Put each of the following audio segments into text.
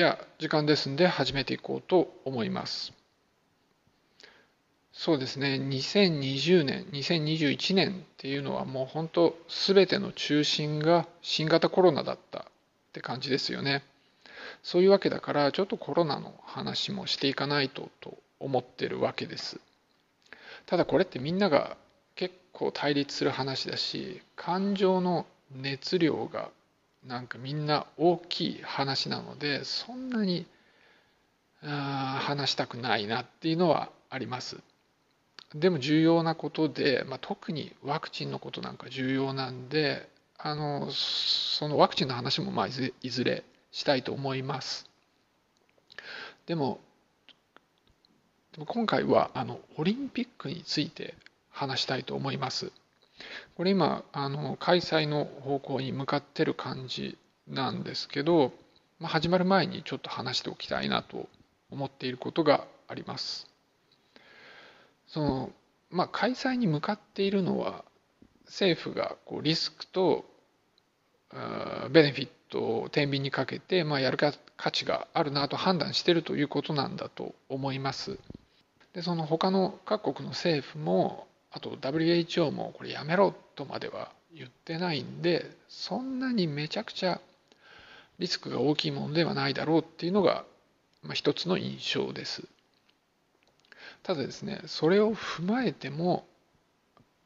じゃあ時間ですんで始めていこうと思います。そうですね。2020年2021年っていうのはもう本当全ての中心が新型コロナだったって感じですよね。そういうわけだからちょっとコロナの話もしていかないとと思ってるわけです。ただこれってみんなが結構対立する話だし感情の熱量がなんかみんな大きい話なのでそんなにあ話したくないなっていうのはあります。でも重要なことで、まあ、特にワクチンのことなんか重要なんであのそのワクチンの話もまあいずれしたいと思います。でもでも今回はあのオリンピックについて話したいと思います。これ今あの開催の方向に向かってる感じなんですけど、まあ、始まる前にちょっと話しておきたいなと思っていることがあります。そのまあ、開催に向かっているのは政府がこうリスクとベネフィットを天秤にかけて、まあ、やる価値があるなと判断しているということなんだと思います。でその他の各国の政府もあと WHO もこれやめろとまでは言ってないんでそんなにめちゃくちゃリスクが大きいものではないだろうっていうのが、まあ、一つの印象です。ただですねそれを踏まえても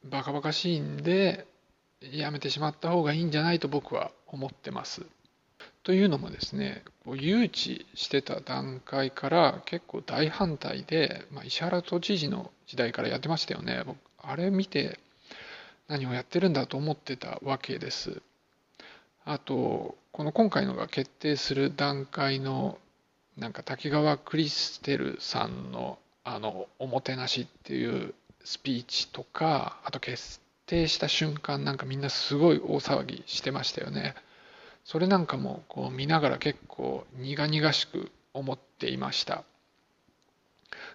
バカバカしいんでやめてしまった方がいいんじゃないと僕は思ってます。というのもですね誘致してた段階から結構大反対で、まあ、石原都知事の時代からやってましたよね僕あれ見て何をやってるんだと思ってたわけです。あとこの今回のが決定する段階のなんか滝川クリステルさんのあのおもてなしっていうスピーチとかあと決定した瞬間なんかみんなすごい大騒ぎしてましたよね。それなんかもこう見ながら結構苦々しく思っていました。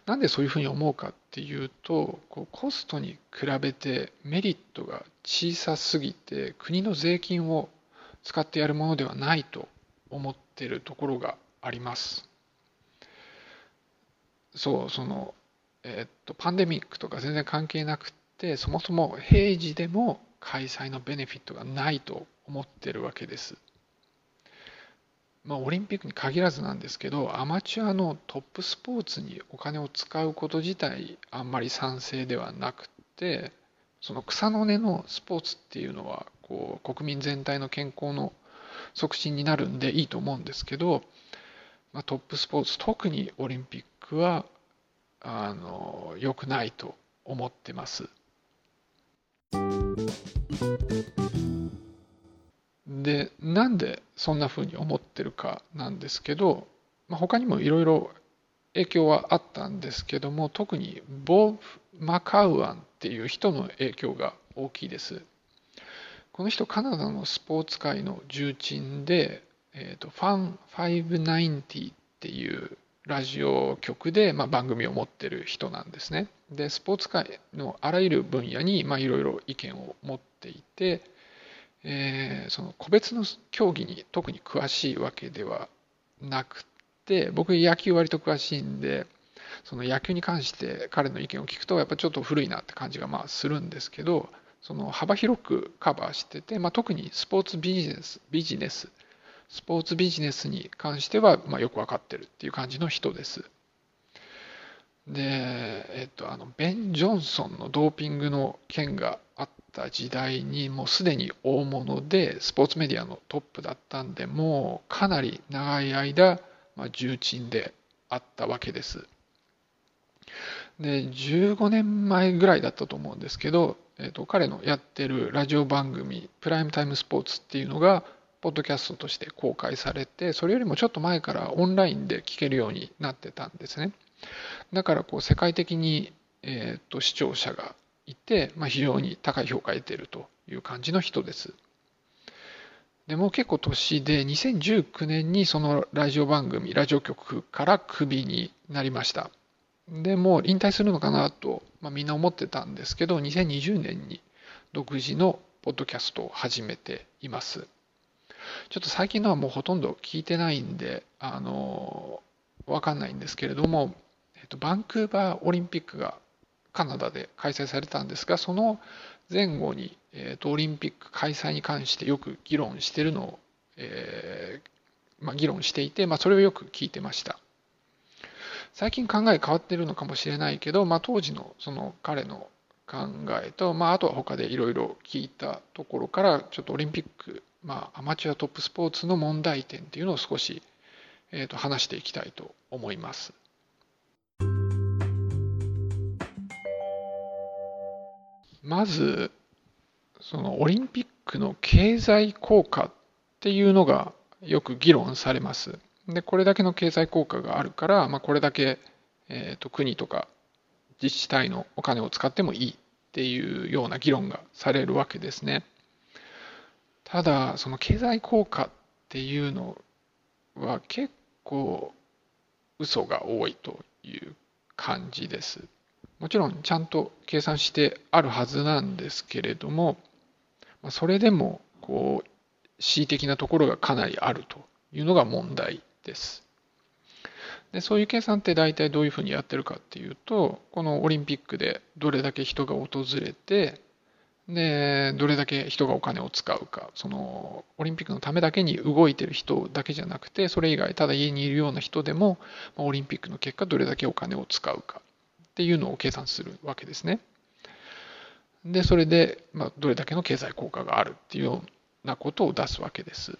なんでそういうふうに思うかっていうとこうコストに比べてメリットが小さすぎて国の税金を使ってやるものではないと思っているところがあります。そうそのえー、っとパンデミックとか全然関係なくてそもそも平時でも開催のベネフィットがないと思ってるわけです。まあ、オリンピックに限らずなんですけどアマチュアのトップスポーツにお金を使うこと自体あんまり賛成ではなくてその草の根のスポーツっていうのはこう国民全体の健康の促進になるんでいいと思うんですけど、まあ、トップスポーツ特にオリンピックはあの良くないと思ってます。でなんでそんなふうに思ってるかなんですけど、まあ、他にもいろいろ影響はあったんですけども特にボブ・マカウアンっていう人の影響が大きいです。この人カナダのスポーツ界の重鎮で、えーと、ファン590っていうラジオ局で、まあ、番組を持ってる人なんですね。でスポーツ界のあらゆる分野にいろいろ意見を持っていてえー、その個別の競技に特に詳しいわけではなくて僕野球割と詳しいんでその野球に関して彼の意見を聞くとやっぱちょっと古いなって感じがまあするんですけどその幅広くカバーしてて、まあ、特にスポーツビジネスビジネススポーツビジネスに関してはまあよく分かってるっていう感じの人です。で、えっと、あのベン・ジョンソンのドーピングの件があった時代にもうすでに大物でスポーツメディアのトップだったんでもうかなり長い間、まあ、重鎮であったわけです。で15年前ぐらいだったと思うんですけど、えっと、彼のやってるラジオ番組「プライムタイムスポーツ」っていうのがポッドキャストとして公開されてそれよりもちょっと前からオンラインで聞けるようになってたんですね。だからこう世界的に、えー、と視聴者がいて、まあ、非常に高い評価を得ているという感じの人です。でも結構年で2019年にそのラジオ番組ラジオ局からクビになりましたでもう引退するのかなと、まあ、みんな思ってたんですけど2020年に独自のポッドキャストを始めていますちょっと最近のはもうほとんど聞いてないんで、あの、わかんないんですけれども、えっと、バンクーバーオリンピックがカナダで開催されたんですが、その前後に、えっと、オリンピック開催に関してよく議論してるのを、えー、まあ、議論していて、まあ、それをよく聞いてました。最近考え変わってるのかもしれないけど、まあ、当時のその彼の考えと、まあ、あとは他でいろいろ聞いたところからちょっとオリンピック、まあ、アマチュアトップスポーツの問題点っていうのを少し、えー、と話していきたいと思います。まずそのオリンピックの経済効果っていうのがよく議論されます。でこれだけの経済効果があるから、まあ、これだけ、えー、と国とか自治体のお金を使ってもいいっていうような議論がされるわけですね。ただその経済効果っていうのは結構嘘が多いという感じです。もちろんちゃんと計算してあるはずなんですけれどもそれでもこう恣意的なところがかなりあるというのが問題です。でそういう計算って大体どういうふうにやってるかっていうとこのオリンピックでどれだけ人が訪れてでどれだけ人がお金を使うかそのオリンピックのためだけに動いてる人だけじゃなくてそれ以外ただ家にいるような人でもオリンピックの結果どれだけお金を使うかっていうのを計算するわけですね。でそれで、まあ、どれだけの経済効果があるっていうようなことを出すわけです。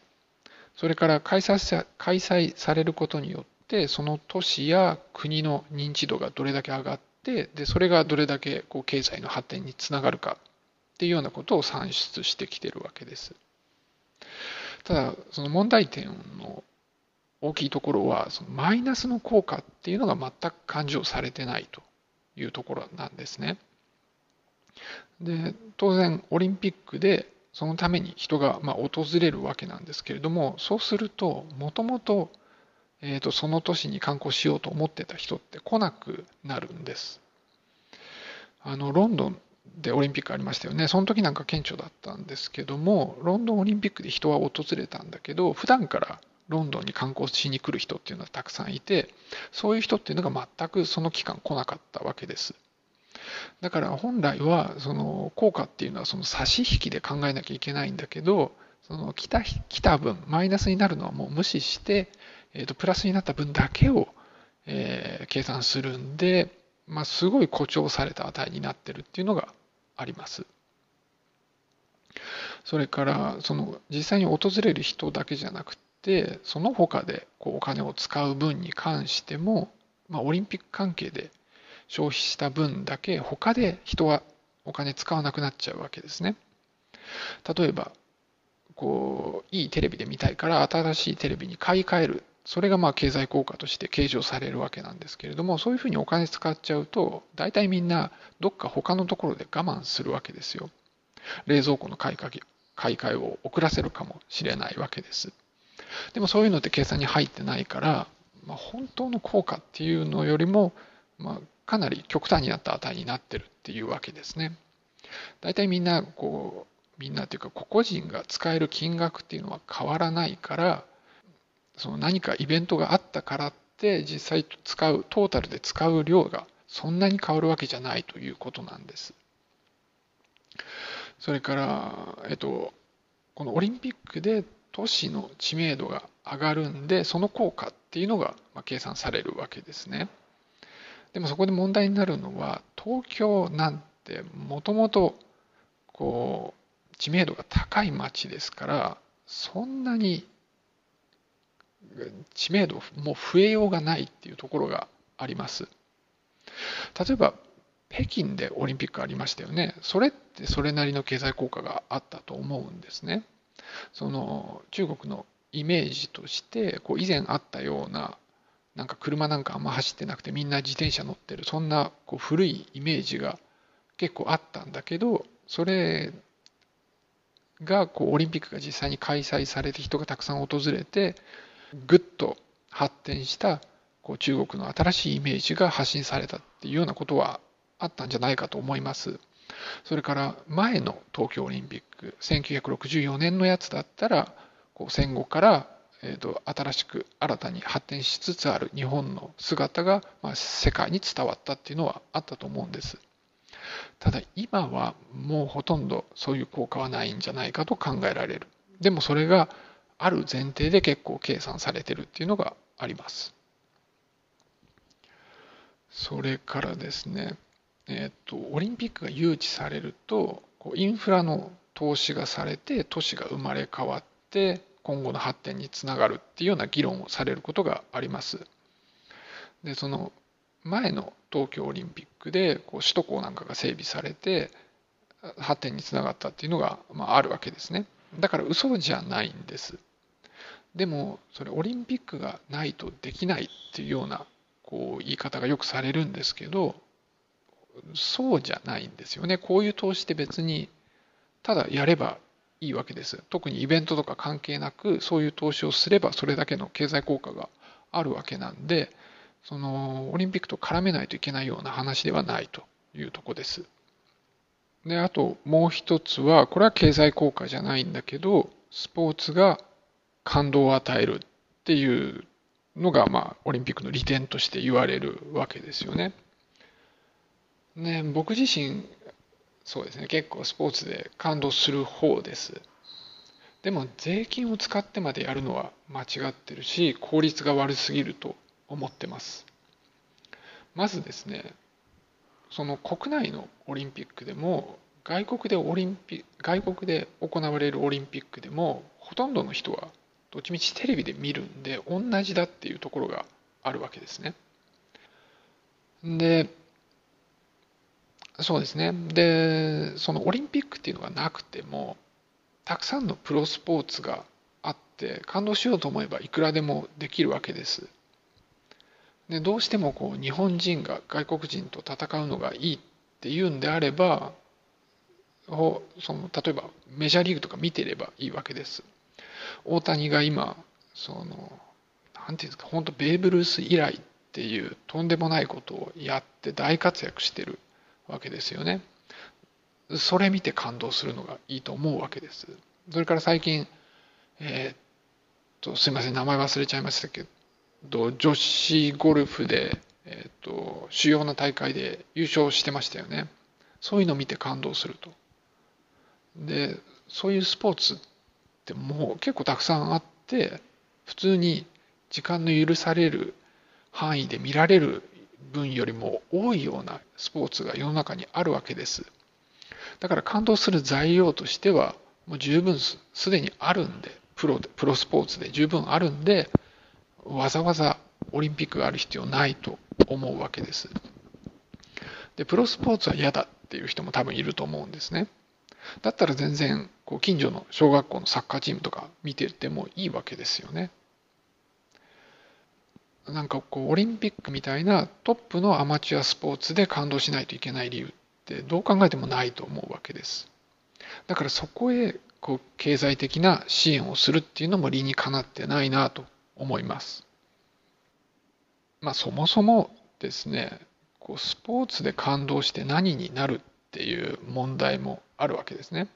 それから開催開催されることによってその都市や国の認知度がどれだけ上がってでそれがどれだけこう経済の発展につながるかっていうようなことを算出してきてるわけです。ただその問題点の大きいところはそのマイナスの効果っていうのが全く勘定されてないというところなんですね。で当然オリンピックでそのために人がま訪れるわけなんですけれどもそうするともともとその都市に観光しようと思ってた人って来なくなるんです。あのロンドンでオリンピックありましたよねその時なんか顕著だったんですけどもロンドンオリンピックで人は訪れたんだけど普段からロンドンに観光しに来る人っていうのはたくさんいてそういう人っていうのが全くその期間来なかったわけです。だから本来はその効果っていうのはその差し引きで考えなきゃいけないんだけどその来た来た分マイナスになるのはもう無視して、えー、とプラスになった分だけを、えー、計算するんで、まあ、すごい誇張された値になってるっていうのがあります。それからその実際に訪れる人だけじゃなくてその他でこうお金を使う分に関しても、まあ、オリンピック関係で消費した分だけ他で人はお金使わなくなっちゃうわけですね。例えばこういいテレビで見たいから新しいテレビに買い替えるそれがまあ経済効果として計上されるわけなんですけれどもそういうふうにお金使っちゃうと大体みんなどっか他のところで我慢するわけですよ。冷蔵庫の買い替えを遅らせるかもしれないわけです。でもそういうのって計算に入ってないから、まあ、本当の効果っていうのよりも、まあ、かなり極端になった値になってるっていうわけですね。大体みんなこうみんなというか個々人が使える金額っていうのは変わらないからその何かイベントがあったからって実際使うトータルで使う量がそんなに変わるわけじゃないということなんです。それから、えっと、このオリンピックで都市の知名度が上がるんでその効果っていうのが計算されるわけですね。でもそこで問題になるのは東京なんてもともとこう知名度が高い町ですからそんなに知名度も増えようがないっていうところがあります。例えば北京でオリンピックありましたよね。それってそれなりの経済効果があったと思うんですね。その中国のイメージとしてこう以前あったようななんか車なんかあんま走ってなくてみんな自転車乗ってるそんなこう古いイメージが結構あったんだけどそれがこうオリンピックが実際に開催されて人がたくさん訪れてぐっと発展したこう中国の新しいイメージが発信されたっていうようなことはあったんじゃないかと思います。それから前の東京オリンピック1964年のやつだったらこう戦後から、えーと、新しく新たに発展しつつある日本の姿が、まあ、世界に伝わったっていうのはあったと思うんです。ただ今はもうほとんどそういう効果はないんじゃないかと考えられる。でもそれがある前提で結構計算されてるっていうのがあります。それからですね、えっ、と、オリンピックが誘致されると、こうインフラの投資がされて、都市が生まれ変わって、今後の発展につながるっていうような議論をされることがあります。で、その前の東京オリンピックでこう首都高なんかが整備されて発展につながったっていうのが、まあ、あるわけですねだから嘘じゃないんですでもそれオリンピックがないとできないっていうようなこう言い方がよくされるんですけどそうじゃないんですよねこういう投資って別にただやればいいわけです特にイベントとか関係なくそういう投資をすればそれだけの経済効果があるわけなんでそのオリンピックと絡めないといけないような話ではないというとこです。であともう一つはこれは経済効果じゃないんだけどスポーツが感動を与えるっていうのが、まあ、オリンピックの利点として言われるわけですよね。ね僕自身そうですね結構スポーツで感動する方です。でも税金を使ってまでやるのは間違ってるし効率が悪すぎると思ってます。まずですね、その国内のオリンピックでも、外国でオリンピ外国で行われるオリンピックでも、ほとんどの人はどっちみちテレビで見るんで、同じだっていうところがあるわけですね。で、そうですね。で、そのオリンピックっていうのがなくても、たくさんのプロスポーツがあって、感動しようと思えばいくらでもできるわけです。でどうしてもこう日本人が外国人と戦うのがいいっていうんであればその例えばメジャーリーグとか見てればいいわけです。大谷が今そのなんていうんですか本当ベーブ・ルース以来っていうとんでもないことをやって大活躍してるわけですよね。それ見て感動するのがいいと思うわけです。それから最近、えー、っとすいません名前忘れちゃいましたけど女子ゴルフで、えーと、主要な大会で優勝してましたよね。そういうのを見て感動すると。で、そういうスポーツってもう結構たくさんあって、普通に時間の許される範囲で見られる分よりも多いようなスポーツが世の中にあるわけです。だから感動する材料としてはもう十分すでにあるんで、プロで、プロスポーツで十分あるんで、わざわざオリンピックがある必要ないと思うわけです。で、プロスポーツは嫌だっていう人も多分いると思うんですね。だったら全然こう近所の小学校のサッカーチームとか見ててもいいわけですよね。なんかこうオリンピックみたいなトップのアマチュアスポーツで感動しないといけない理由ってどう考えてもないと思うわけです。だからそこへこう経済的な支援をするっていうのも理にかなってないなと思います。まあそもそもですね、こうスポーツで感動して何になるっていう問題もあるわけですね。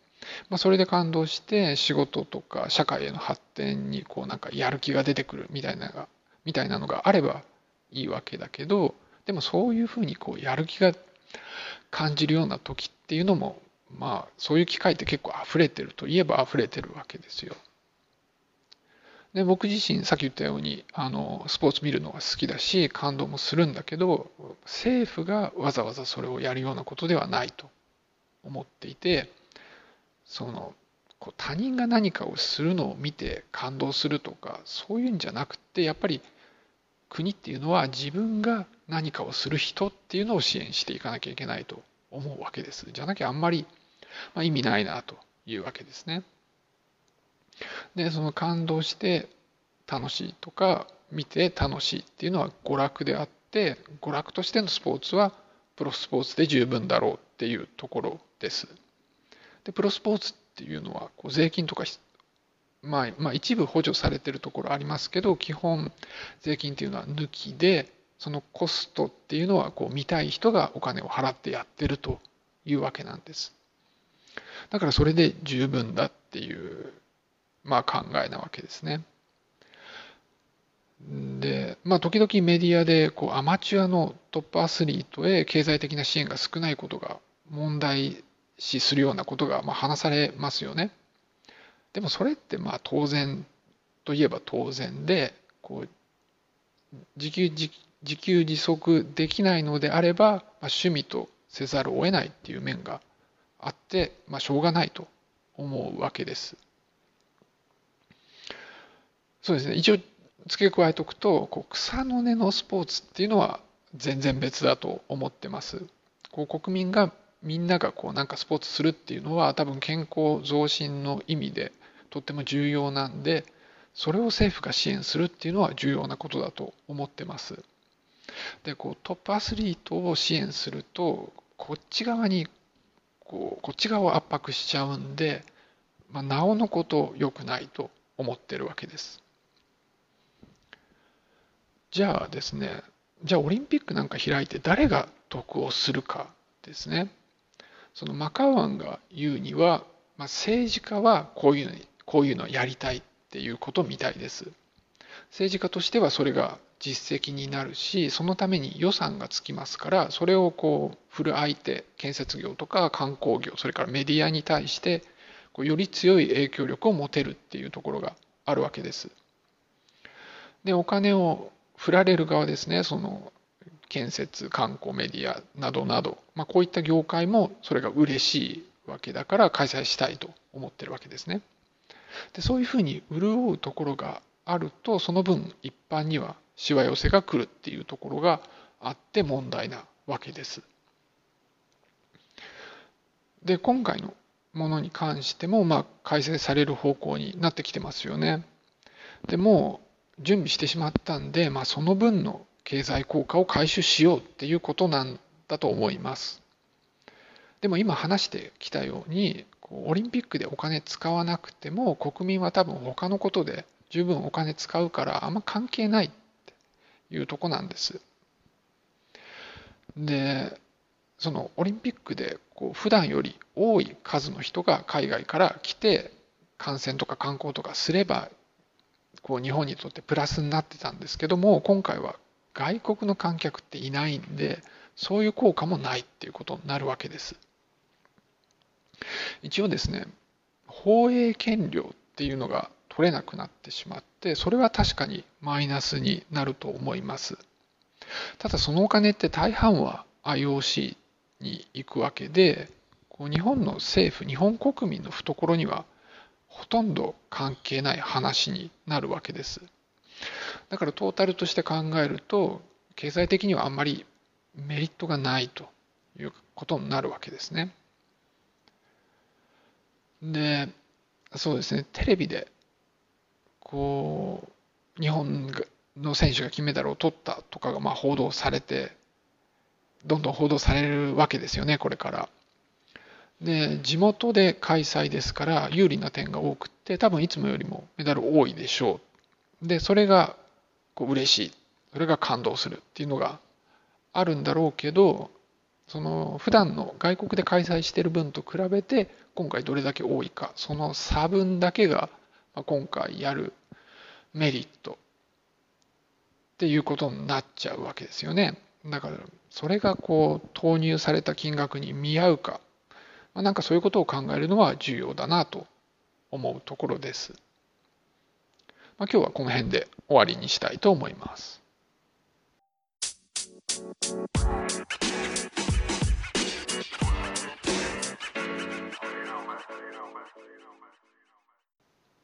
まあ、それで感動して仕事とか社会への発展にこうなんかやる気が出てくるみたいなのがみたいなのがあればいいわけだけどでもそういうふうにこうやる気が感じるような時っていうのもまあそういう機会って結構溢れてるといえば溢れてるわけですよ。で僕自身さっき言ったようにあのスポーツ見るのが好きだし感動もするんだけど政府がわざわざそれをやるようなことではないと思っていてそのこう他人が何かをするのを見て感動するとかそういうんじゃなくてやっぱり国っていうのは自分が何かをする人っていうのを支援していかなきゃいけないと思うわけです。じゃなきゃあんまり、まあ、意味ないなというわけですね。でその感動して楽しいとか見て楽しいっていうのは娯楽であって娯楽としてのスポーツはプロスポーツで十分だろうっていうところです。でプロスポーツっていうのはこう税金とかまあ、まあ一部補助されてるところありますけど基本税金っていうのは抜きでそのコストっていうのはこう見たい人がお金を払ってやってるというわけなんです。だからそれで十分だっていうまあ、考えなわけですね。で、まあ、時々メディアでこうアマチュアのトップアスリートへ経済的な支援が少ないことが問題視するようなことがまあ話されますよね。でもそれってまあ当然といえば当然でこう自給自自給自足できないのであれば、まあ、趣味とせざるを得ないっていう面があって、まあ、しょうがないと思うわけです。そうですね一応付け加えておくとこう草の根のスポーツっていうのは全然別だと思ってます。こう国民がみんながこうなんかスポーツするっていうのは多分健康増進の意味でとっても重要なんでそれを政府が支援するっていうのは重要なことだと思ってます。でこうトップアスリートを支援するとこっち側にこうこっち側を圧迫しちゃうんで、まあ、なおのこと良くないと思ってるわけです。じゃあですねじゃあオリンピックなんか開いて誰が得をするかですねそのマカウアンが言うには、まあ、政治家はこういうのにこういうのやりたいっていうことみたいです。政治家としてはそれが実績になるしそのために予算がつきますからそれをこう振る相手建設業とか観光業それからメディアに対してこうより強い影響力を持てるっていうところがあるわけです。でお金を振られる側ですねその建設観光メディアなどなど、まあ、こういった業界もそれが嬉しいわけだから開催したいと思ってるわけですね。でそういうふうに潤うところがあるとその分一般にはしわ寄せが来るっていうところがあって問題なわけですで今回のものに関してもまあ改正される方向になってきてますよねでも準備してしまったんで、まあ、その分の経済効果を回収しようっていうことなんだと思います。でも今話してきたようにオリンピックでお金使わなくても国民は多分他のことで十分お金使うからあんま関係ないっていうとこなんです。でそのオリンピックでこう普段より多い数の人が海外から来て観戦とか観光とかすればこう日本にとってプラスになってたんですけども今回は外国の観客っていないんでそういう効果もないっていうことになるわけです一応ですね放映権料っていうのが取れなくなってしまってそれは確かにマイナスになると思いますただそのお金って大半は IOC に行くわけでこう日本の政府日本国民の懐にはほとんど関係ない話になるわけです。だからトータルとして考えると経済的にはあんまりメリットがないということになるわけですね。でそうですねテレビでこう日本の選手が金メダルを取ったとかがまあ報道されてどんどん報道されるわけですよねこれから。で地元で開催ですから有利な点が多くって多分いつもよりもメダル多いでしょうでそれがこう嬉しいそれが感動するっていうのがあるんだろうけどその普段の外国で開催している分と比べて今回どれだけ多いかその差分だけが今回やるメリットっていうことになっちゃうわけですよねだからそれがこう投入された金額に見合うかま、なんかそういうことを考えるのは重要だなと思うところです。まあ、今日はこの辺で終わりにしたいと思います。